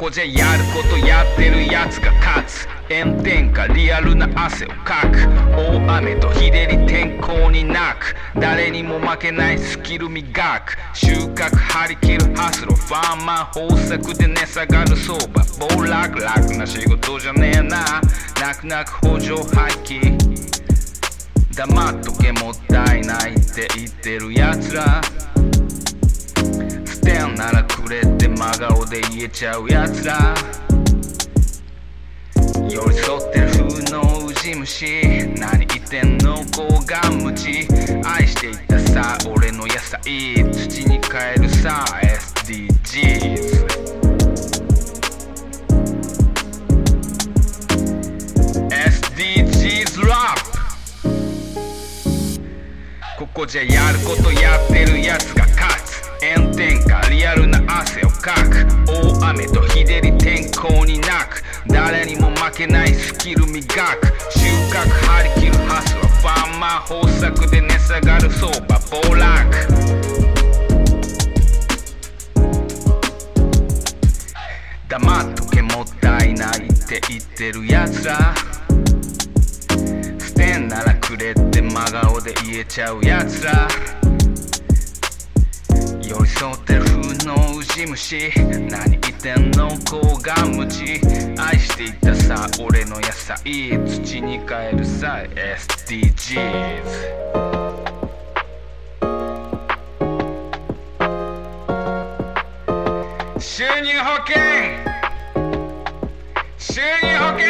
こじゃやることやってるやつが勝つ炎天下リアルな汗をかく大雨と日照り天候になく。誰にも負けないスキル磨く。収穫張り切るハスロファーマー豊作で値下がる相場。暴落楽な仕事じゃねえな。泣く泣く補助廃棄。黙っとけもったいないって言ってるやつら。れって真顔で言えちゃうやつら。寄り添ってる風のウジ虫。何言ってんのこうが無知愛していたさ俺の野菜土に変えるさ SDGs SDGs ラップ。ここじゃやることやってるやつが勝つ。炎天下リアルな誰にも負けないスキル磨く。収穫張り切るハスはファーマー豊作で値下がる相場。暴落。黙っとけもったいないって言ってるやつら。捨てんならくれって真顔で言えちゃうやつら。寄り添ってる風のウジ虫。何言ってんのこうが無知愛していたさ俺の野菜土に変えるさ SDGs 収入保険！収入保険！